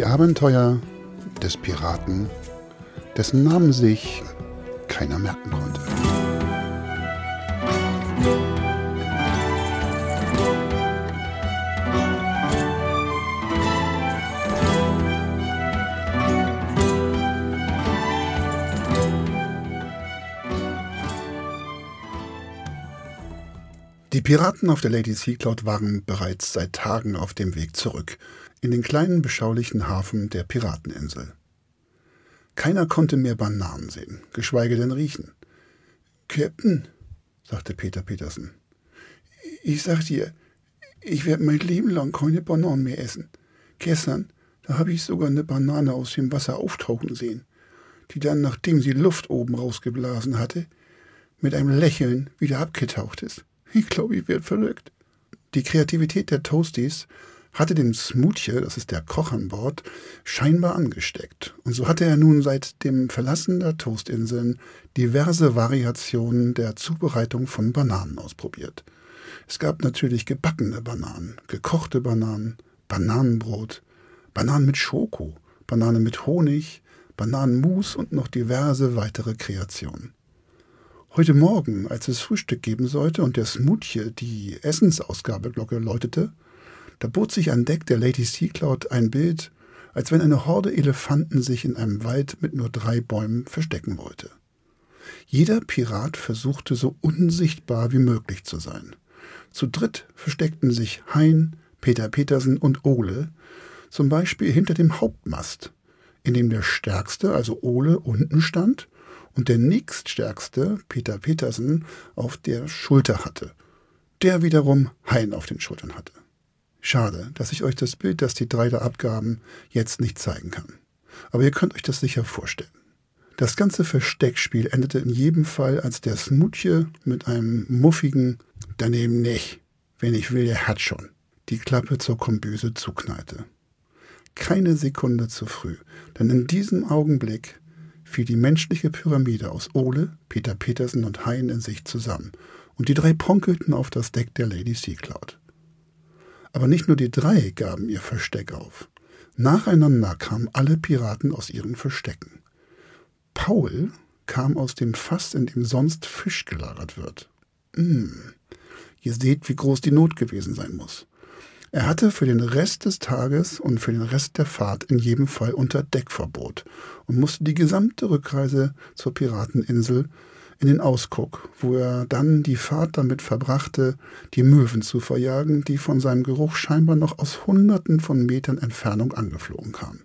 Die Abenteuer des Piraten, dessen Namen sich keiner merken konnte. Die Piraten auf der Lady Sea Cloud waren bereits seit Tagen auf dem Weg zurück, in den kleinen beschaulichen Hafen der Pirateninsel. Keiner konnte mehr Bananen sehen, geschweige denn riechen. Captain, sagte Peter Petersen, ich sag dir, ich werde mein Leben lang keine Bananen mehr essen. Gestern, da habe ich sogar eine Banane aus dem Wasser auftauchen sehen, die dann, nachdem sie Luft oben rausgeblasen hatte, mit einem Lächeln wieder abgetaucht ist. Ich glaube, ich werde verrückt. Die Kreativität der Toasties hatte den Smoothie, das ist der Koch an Bord, scheinbar angesteckt. Und so hatte er nun seit dem Verlassen der Toastinseln diverse Variationen der Zubereitung von Bananen ausprobiert. Es gab natürlich gebackene Bananen, gekochte Bananen, Bananenbrot, Bananen mit Schoko, Bananen mit Honig, Bananenmus und noch diverse weitere Kreationen. Heute Morgen, als es Frühstück geben sollte und der Smoothie die Essensausgabeglocke läutete, da bot sich an Deck der Lady Sea Cloud ein Bild, als wenn eine Horde Elefanten sich in einem Wald mit nur drei Bäumen verstecken wollte. Jeder Pirat versuchte so unsichtbar wie möglich zu sein. Zu dritt versteckten sich Hein, Peter Petersen und Ole, zum Beispiel hinter dem Hauptmast, in dem der Stärkste, also Ole, unten stand und der nächststärkste, Peter Petersen, auf der Schulter hatte. Der wiederum Hein auf den Schultern hatte. Schade, dass ich euch das Bild, das die drei da abgaben, jetzt nicht zeigen kann. Aber ihr könnt euch das sicher vorstellen. Das ganze Versteckspiel endete in jedem Fall, als der Smutje mit einem muffigen Daneben nicht, wenn ich will, der hat schon, die Klappe zur Kombüse zuknallte. Keine Sekunde zu früh, denn in diesem Augenblick fiel die menschliche Pyramide aus Ole, Peter Petersen und Hein in sich zusammen, und die drei ponkelten auf das Deck der Lady Sea Cloud. Aber nicht nur die drei gaben ihr Versteck auf. Nacheinander kamen alle Piraten aus ihren Verstecken. Paul kam aus dem Fass, in dem sonst Fisch gelagert wird. Mmh. Ihr seht, wie groß die Not gewesen sein muss. Er hatte für den Rest des Tages und für den Rest der Fahrt in jedem Fall unter Deckverbot und musste die gesamte Rückreise zur Pirateninsel in den Ausguck, wo er dann die Fahrt damit verbrachte, die Möwen zu verjagen, die von seinem Geruch scheinbar noch aus Hunderten von Metern Entfernung angeflogen kamen.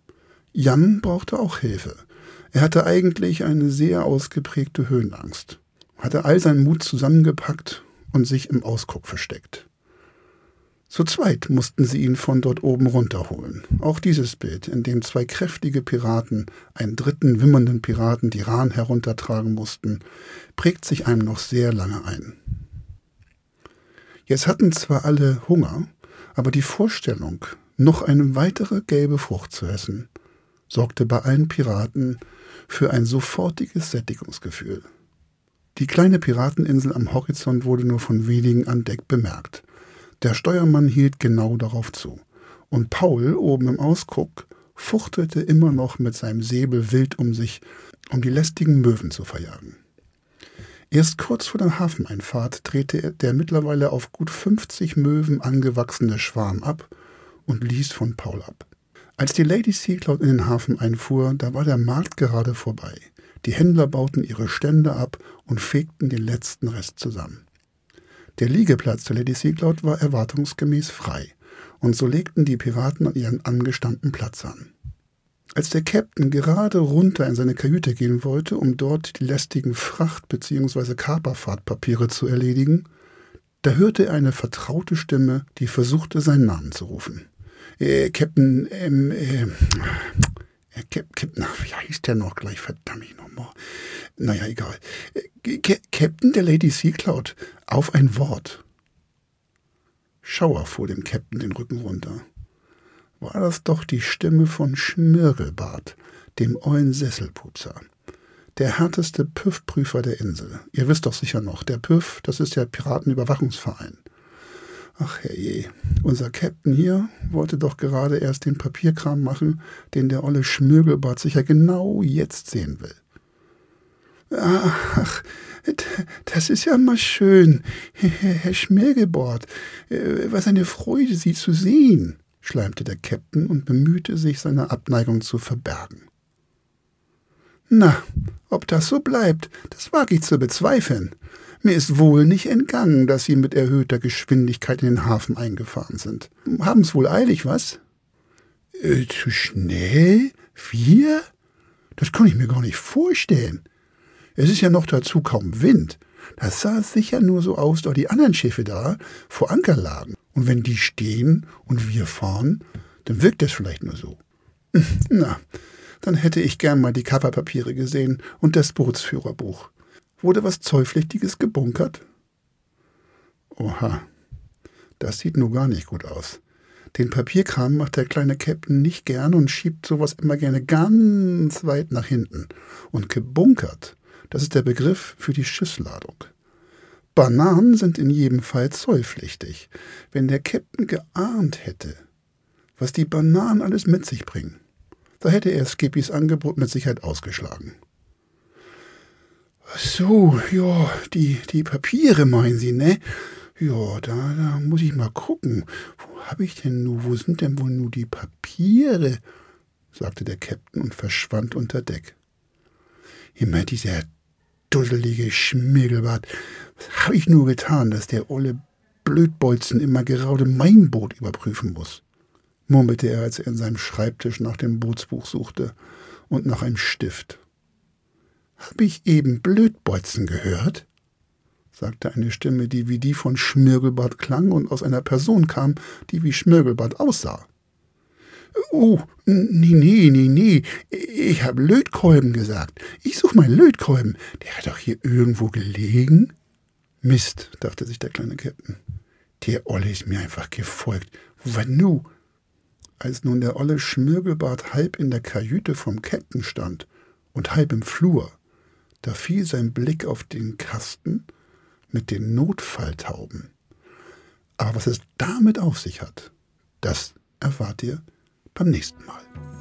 Jan brauchte auch Hilfe. Er hatte eigentlich eine sehr ausgeprägte Höhenangst, hatte all seinen Mut zusammengepackt und sich im Ausguck versteckt. Zu zweit mussten sie ihn von dort oben runterholen. Auch dieses Bild, in dem zwei kräftige Piraten einen dritten wimmernden Piraten die Rahn heruntertragen mussten, prägt sich einem noch sehr lange ein. Jetzt hatten zwar alle Hunger, aber die Vorstellung, noch eine weitere gelbe Frucht zu essen, sorgte bei allen Piraten für ein sofortiges Sättigungsgefühl. Die kleine Pirateninsel am Horizont wurde nur von wenigen an Deck bemerkt. Der Steuermann hielt genau darauf zu. Und Paul, oben im Ausguck, fuchtelte immer noch mit seinem Säbel wild um sich, um die lästigen Möwen zu verjagen. Erst kurz vor der Hafeneinfahrt drehte der mittlerweile auf gut 50 Möwen angewachsene Schwarm ab und ließ von Paul ab. Als die Lady Sea Cloud in den Hafen einfuhr, da war der Markt gerade vorbei. Die Händler bauten ihre Stände ab und fegten den letzten Rest zusammen. Der Liegeplatz der Lady Sea Cloud war erwartungsgemäß frei, und so legten die Piraten an ihren angestammten Platz an. Als der Captain gerade runter in seine Kajüte gehen wollte, um dort die lästigen Fracht- bzw. Kaperfahrtpapiere zu erledigen, da hörte er eine vertraute Stimme, die versuchte, seinen Namen zu rufen. Äh, Captain, ähm, äh, äh, Captain, wie hieß der noch gleich, verdammt nochmal. Naja, egal. Äh, Captain der Lady Sea Cloud, auf ein Wort. Schauer fuhr dem Captain den Rücken runter. War das doch die Stimme von Schmirgelbart, dem ollen Sesselputzer. Der härteste Püff-Prüfer der Insel. Ihr wisst doch sicher noch, der Püff, das ist der Piratenüberwachungsverein. Ach herrje, unser Captain hier wollte doch gerade erst den Papierkram machen, den der olle Schmögelbart sicher genau jetzt sehen will. Ach, das ist ja mal schön, Herr Schmirgelbord. Äh, was eine Freude, Sie zu sehen, schleimte der Käpt'n und bemühte sich, seine Abneigung zu verbergen. Na, ob das so bleibt, das wage ich zu bezweifeln. Mir ist wohl nicht entgangen, dass Sie mit erhöhter Geschwindigkeit in den Hafen eingefahren sind. Haben's wohl eilig, was? Äh, zu schnell? Wir? Das kann ich mir gar nicht vorstellen. Es ist ja noch dazu kaum Wind. Das sah sicher nur so aus, da die anderen Schiffe da vor Anker lagen. Und wenn die stehen und wir fahren, dann wirkt das vielleicht nur so. Na, dann hätte ich gern mal die Kapperpapiere gesehen und das Bootsführerbuch. Wurde was Zollpflichtiges gebunkert? Oha, das sieht nur gar nicht gut aus. Den Papierkram macht der kleine Captain nicht gern und schiebt sowas immer gerne ganz weit nach hinten. Und gebunkert, das ist der Begriff für die Schiffsladung. Bananen sind in jedem Fall zollpflichtig. Wenn der Captain geahnt hätte, was die Bananen alles mit sich bringen, da hätte er Skippys Angebot mit Sicherheit ausgeschlagen. Ach so, ja, die, die Papiere meinen Sie, ne? Ja, da, da muss ich mal gucken. Wo habe ich denn nur, wo sind denn wohl nur die Papiere? sagte der Captain und verschwand unter Deck. Immer dieser dusselige Schmirgelbart. Was habe ich nur getan, dass der olle Blödbolzen immer gerade mein Boot überprüfen muss? murmelte er, als er in seinem Schreibtisch nach dem Bootsbuch suchte und nach einem Stift. Hab ich eben Blödbolzen gehört? sagte eine Stimme, die wie die von Schmirgelbart klang und aus einer Person kam, die wie Schmirgelbart aussah. Oh, nee, nee, nee, nee. Ich hab Lötkolben gesagt. Ich such meinen Lötkolben. Der hat doch hier irgendwo gelegen. Mist, dachte sich der kleine Captain. Der Olle ist mir einfach gefolgt. Was nu? Als nun der olle Schmirgelbart halb in der Kajüte vom Captain stand und halb im Flur, da fiel sein Blick auf den Kasten mit den Notfalltauben. Aber was es damit auf sich hat, das erfahrt ihr beim nächsten Mal.